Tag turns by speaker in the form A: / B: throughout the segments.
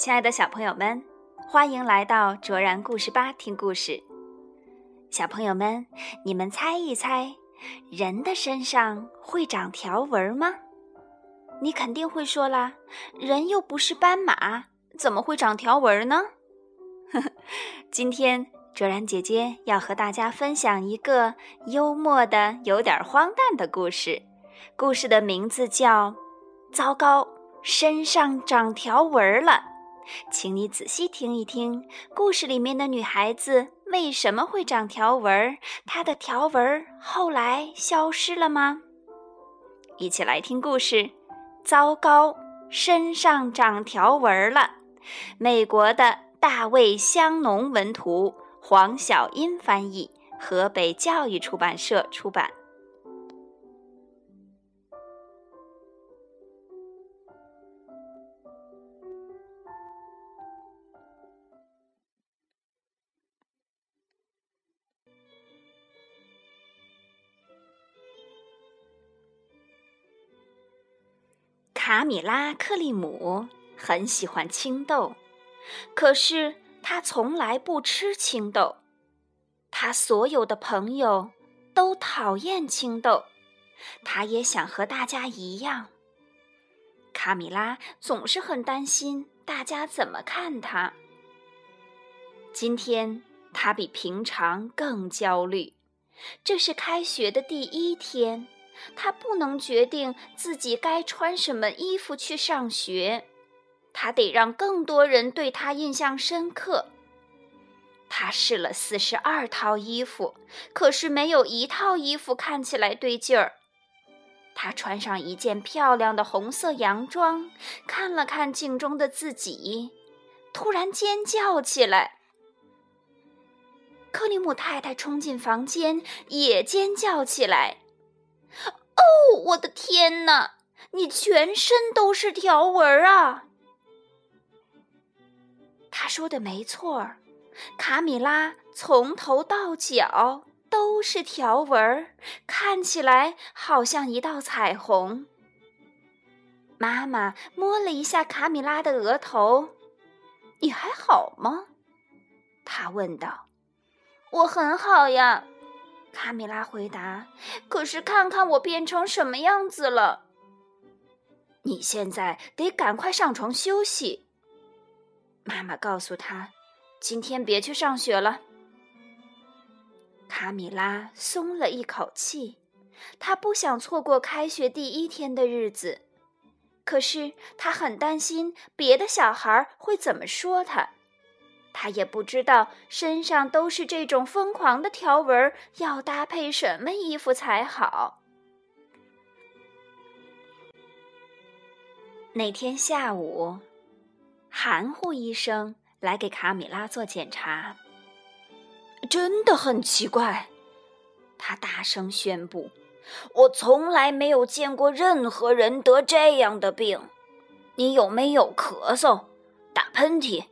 A: 亲爱的小朋友们，欢迎来到卓然故事吧听故事。小朋友们，你们猜一猜，人的身上会长条纹吗？你肯定会说啦，人又不是斑马，怎么会长条纹呢？呵呵，今天卓然姐姐要和大家分享一个幽默的、有点荒诞的故事。故事的名字叫《糟糕，身上长条纹了》。请你仔细听一听，故事里面的女孩子为什么会长条纹？她的条纹后来消失了吗？一起来听故事。糟糕，身上长条纹了。美国的大卫·香农文图，黄小英翻译，河北教育出版社出版。卡米拉·克利姆很喜欢青豆，可是他从来不吃青豆。他所有的朋友都讨厌青豆，他也想和大家一样。卡米拉总是很担心大家怎么看他。今天他比平常更焦虑，这是开学的第一天。他不能决定自己该穿什么衣服去上学，他得让更多人对他印象深刻。他试了四十二套衣服，可是没有一套衣服看起来对劲儿。他穿上一件漂亮的红色洋装，看了看镜中的自己，突然尖叫起来。克里姆太太冲进房间，也尖叫起来。哦，我的天哪！你全身都是条纹啊！他说的没错儿，卡米拉从头到脚都是条纹，看起来好像一道彩虹。妈妈摸了一下卡米拉的额头，“你还好吗？”他问道。“我很好呀。”卡米拉回答：“可是看看我变成什么样子了。”你现在得赶快上床休息。”妈妈告诉他：“今天别去上学了。”卡米拉松了一口气，他不想错过开学第一天的日子，可是他很担心别的小孩会怎么说他。他也不知道身上都是这种疯狂的条纹，要搭配什么衣服才好。那天下午，含糊医生来给卡米拉做检查。真的很奇怪，他大声宣布：“我从来没有见过任何人得这样的病。你有没有咳嗽、打喷嚏？”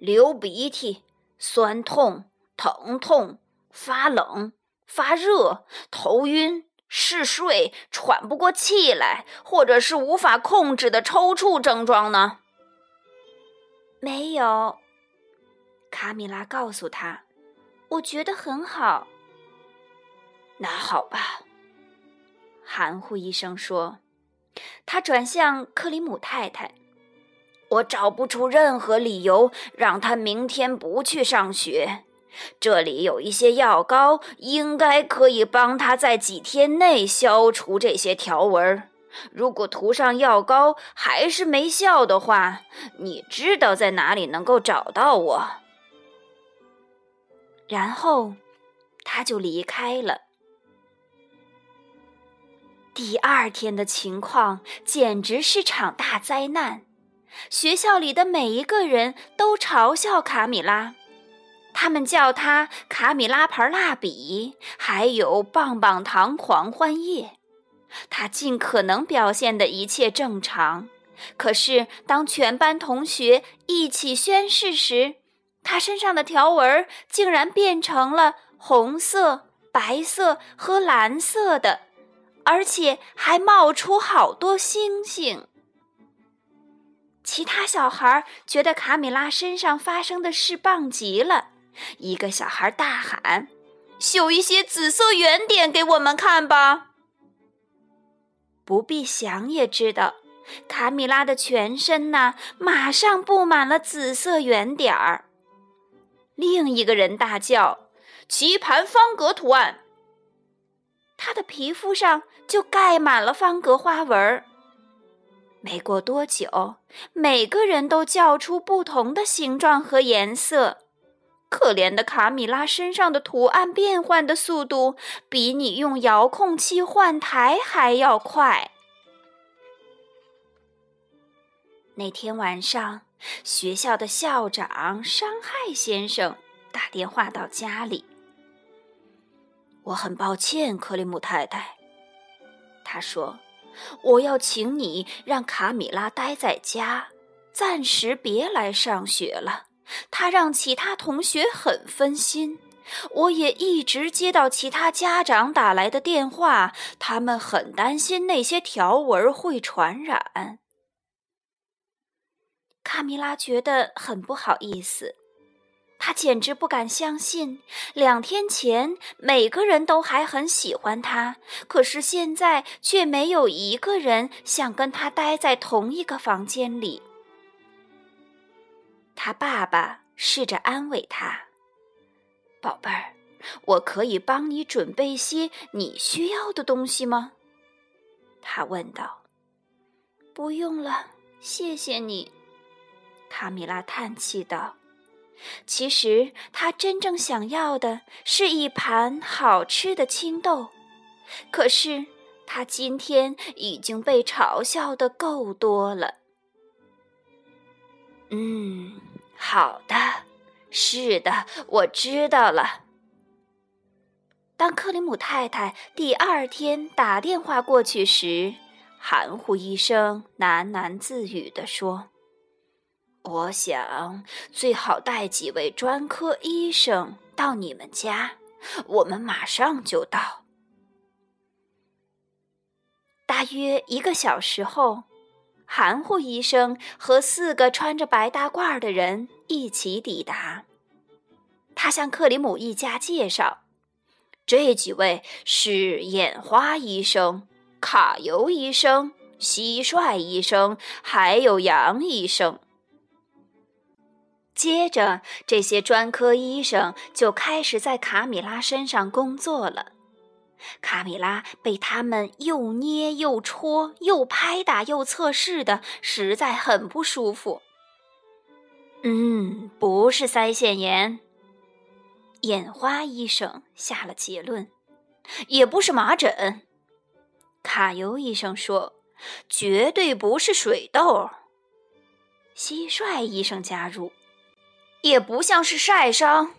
A: 流鼻涕、酸痛、疼痛、发冷、发热、头晕、嗜睡、喘不过气来，或者是无法控制的抽搐症状呢？没有，卡米拉告诉他：“我觉得很好。”那好吧，含糊一声说。他转向克里姆太太。我找不出任何理由让他明天不去上学。这里有一些药膏，应该可以帮他在几天内消除这些条纹。如果涂上药膏还是没效的话，你知道在哪里能够找到我。然后，他就离开了。第二天的情况简直是场大灾难。学校里的每一个人都嘲笑卡米拉，他们叫她“卡米拉牌蜡笔”，还有“棒棒糖狂欢夜”。她尽可能表现的一切正常，可是当全班同学一起宣誓时，她身上的条纹竟然变成了红色、白色和蓝色的，而且还冒出好多星星。其他小孩觉得卡米拉身上发生的事棒极了。一个小孩大喊：“绣一些紫色圆点给我们看吧！”不必想也知道，卡米拉的全身呐，马上布满了紫色圆点儿。另一个人大叫：“棋盘方格图案！”他的皮肤上就盖满了方格花纹儿。没过多久，每个人都叫出不同的形状和颜色。可怜的卡米拉身上的图案变换的速度，比你用遥控器换台还要快。那天晚上，学校的校长伤害先生打电话到家里。我很抱歉，克里姆太太。他说：“我要请你让卡米拉待在家，暂时别来上学了。他让其他同学很分心。我也一直接到其他家长打来的电话，他们很担心那些条纹会传染。”卡米拉觉得很不好意思。他简直不敢相信，两天前每个人都还很喜欢他，可是现在却没有一个人想跟他待在同一个房间里。他爸爸试着安慰他：“宝贝儿，我可以帮你准备些你需要的东西吗？”他问道。“不用了，谢谢你。”卡米拉叹气道。其实他真正想要的是一盘好吃的青豆，可是他今天已经被嘲笑的够多了。嗯，好的，是的，我知道了。当克里姆太太第二天打电话过去时，含糊一声喃喃自语地说。我想最好带几位专科医生到你们家，我们马上就到。大约一个小时后，含糊医生和四个穿着白大褂的人一起抵达。他向克里姆一家介绍，这几位是眼花医生、卡尤医生、蟋蟀医生，还有杨医生。接着，这些专科医生就开始在卡米拉身上工作了。卡米拉被他们又捏又戳又拍打又测试的，实在很不舒服。嗯，不是腮腺炎，眼花医生下了结论，也不是麻疹。卡尤医生说，绝对不是水痘。蟋蟀医生加入。也不像是晒伤，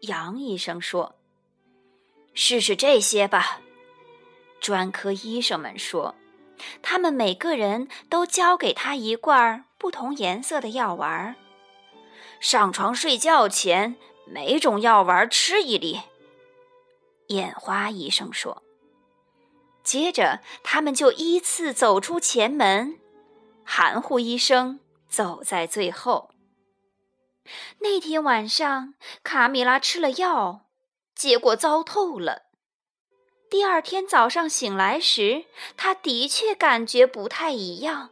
A: 杨医生说：“试试这些吧。”专科医生们说：“他们每个人都交给他一罐不同颜色的药丸。上床睡觉前，每种药丸吃一粒。”眼花医生说。接着，他们就依次走出前门，含糊医生走在最后。那天晚上，卡米拉吃了药，结果糟透了。第二天早上醒来时，他的确感觉不太一样。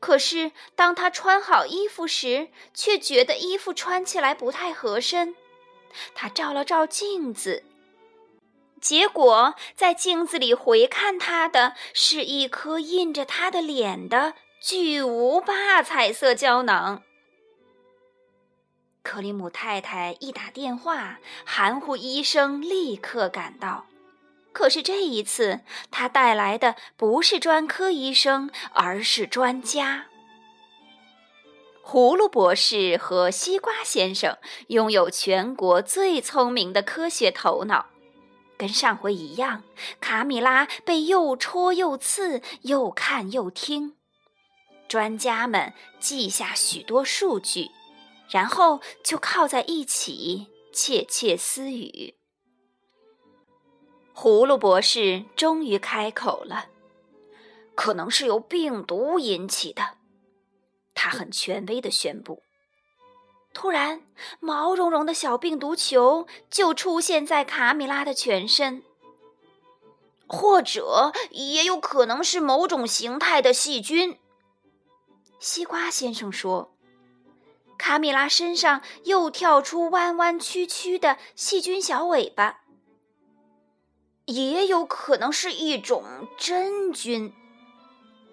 A: 可是当他穿好衣服时，却觉得衣服穿起来不太合身。他照了照镜子，结果在镜子里回看他的是一颗印着他的脸的巨无霸彩色胶囊。克里姆太太一打电话，含糊医生立刻赶到。可是这一次，他带来的不是专科医生，而是专家。葫芦博士和西瓜先生拥有全国最聪明的科学头脑。跟上回一样，卡米拉被又戳又刺，又看又听。专家们记下许多数据。然后就靠在一起窃窃私语。葫芦博士终于开口了：“可能是由病毒引起的。”他很权威的宣布。突然，毛茸茸的小病毒球就出现在卡米拉的全身，或者也有可能是某种形态的细菌。西瓜先生说。卡米拉身上又跳出弯弯曲曲的细菌小尾巴，也有可能是一种真菌。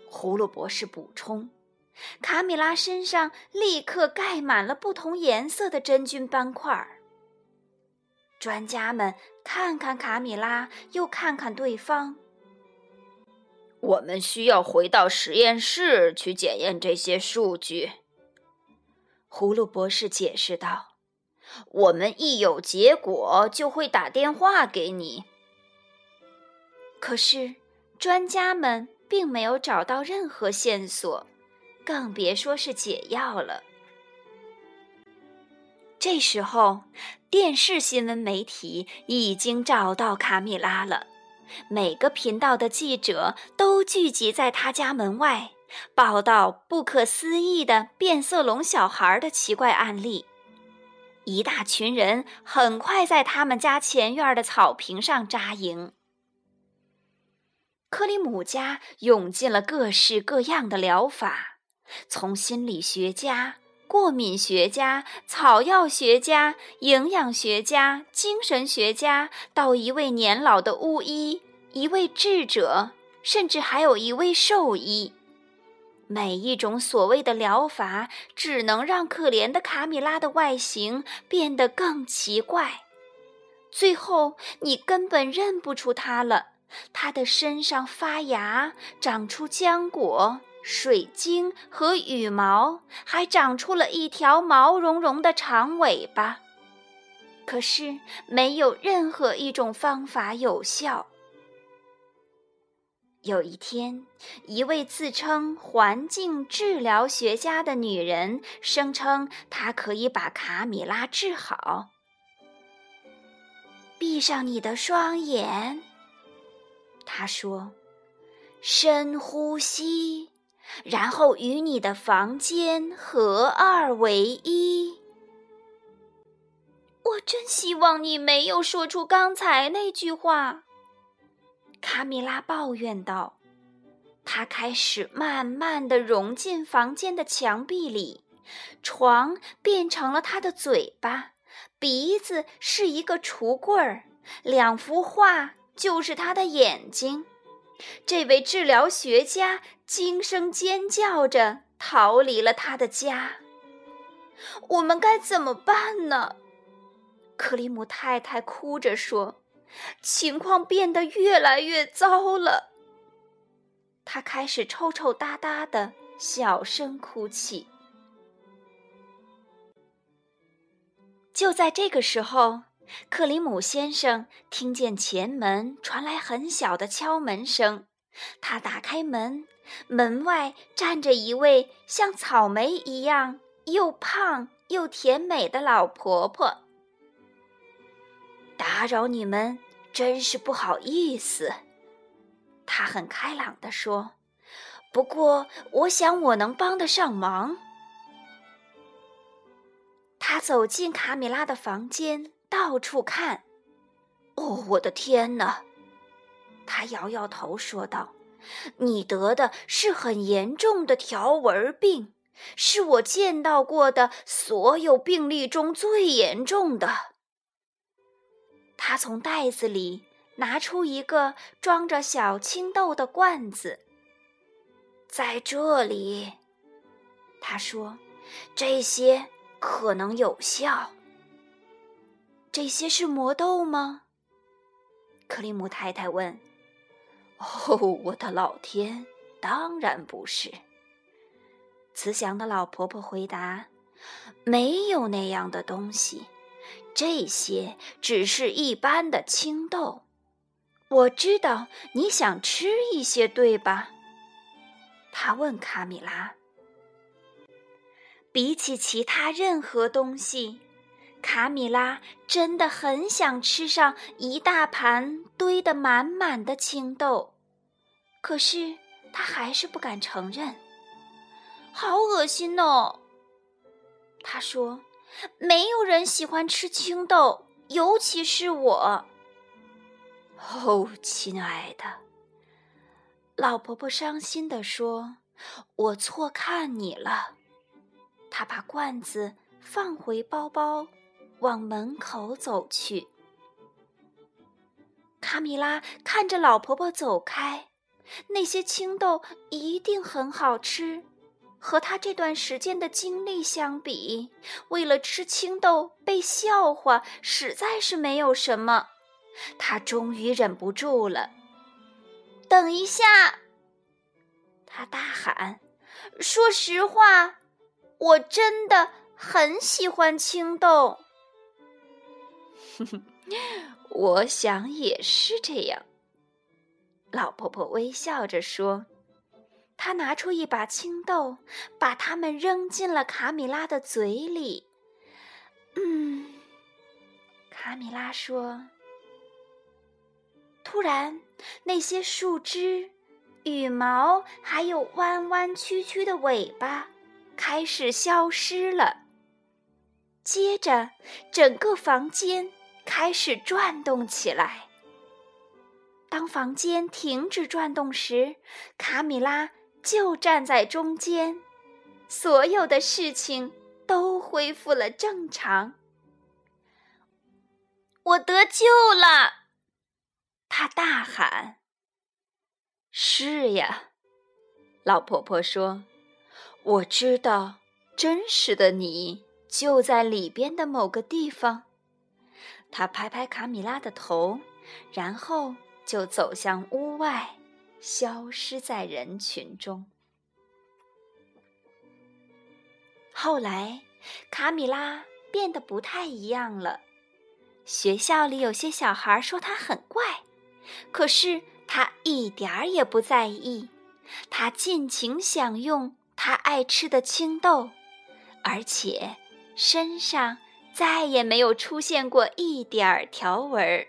A: 葫芦博士补充：“卡米拉身上立刻盖满了不同颜色的真菌斑块儿。”专家们看看卡米拉，又看看对方。我们需要回到实验室去检验这些数据。葫芦博士解释道：“我们一有结果就会打电话给你。”可是，专家们并没有找到任何线索，更别说是解药了。这时候，电视新闻媒体已经找到卡米拉了，每个频道的记者都聚集在他家门外。报道不可思议的变色龙小孩的奇怪案例，一大群人很快在他们家前院的草坪上扎营。克里姆家涌进了各式各样的疗法，从心理学家、过敏学家、草药学家、营养学家、精神学家，到一位年老的巫医、一位智者，甚至还有一位兽医。每一种所谓的疗法，只能让可怜的卡米拉的外形变得更奇怪。最后，你根本认不出它了。它的身上发芽，长出浆果、水晶和羽毛，还长出了一条毛茸茸的长尾巴。可是，没有任何一种方法有效。有一天，一位自称环境治疗学家的女人声称，她可以把卡米拉治好。闭上你的双眼，她说，深呼吸，然后与你的房间合二为一。我真希望你没有说出刚才那句话。卡米拉抱怨道：“她开始慢慢的融进房间的墙壁里，床变成了她的嘴巴，鼻子是一个橱柜儿，两幅画就是他的眼睛。”这位治疗学家惊声尖叫着逃离了他的家。我们该怎么办呢？克里姆太太哭着说。情况变得越来越糟了。他开始抽抽搭搭的小声哭泣。就在这个时候，克里姆先生听见前门传来很小的敲门声。他打开门，门外站着一位像草莓一样又胖又甜美的老婆婆。打扰你们，真是不好意思。”他很开朗地说，“不过，我想我能帮得上忙。”他走进卡米拉的房间，到处看。“哦，我的天哪！”他摇摇头说道，“你得的是很严重的条纹病，是我见到过的所有病例中最严重的。”他从袋子里拿出一个装着小青豆的罐子，在这里，他说：“这些可能有效。”这些是魔豆吗？克里姆太太问。“哦，我的老天，当然不是。”慈祥的老婆婆回答：“没有那样的东西。”这些只是一般的青豆，我知道你想吃一些，对吧？他问卡米拉。比起其他任何东西，卡米拉真的很想吃上一大盘堆得满满的青豆，可是她还是不敢承认。好恶心哦。他说：“没有人喜欢吃青豆，尤其是我。”哦，亲爱的，老婆婆伤心地说：“我错看你了。”她把罐子放回包包，往门口走去。卡米拉看着老婆婆走开，那些青豆一定很好吃。和他这段时间的经历相比，为了吃青豆被笑话实在是没有什么。他终于忍不住了。等一下，他大喊：“说实话，我真的很喜欢青豆。”我想也是这样。老婆婆微笑着说。他拿出一把青豆，把它们扔进了卡米拉的嘴里。嗯，卡米拉说。突然，那些树枝、羽毛还有弯弯曲曲的尾巴开始消失了。接着，整个房间开始转动起来。当房间停止转动时，卡米拉。就站在中间，所有的事情都恢复了正常。我得救了！他大喊。是呀，老婆婆说：“我知道，真实的你就在里边的某个地方。”他拍拍卡米拉的头，然后就走向屋外。消失在人群中。后来，卡米拉变得不太一样了。学校里有些小孩说他很怪，可是他一点儿也不在意。他尽情享用他爱吃的青豆，而且身上再也没有出现过一点儿条纹儿。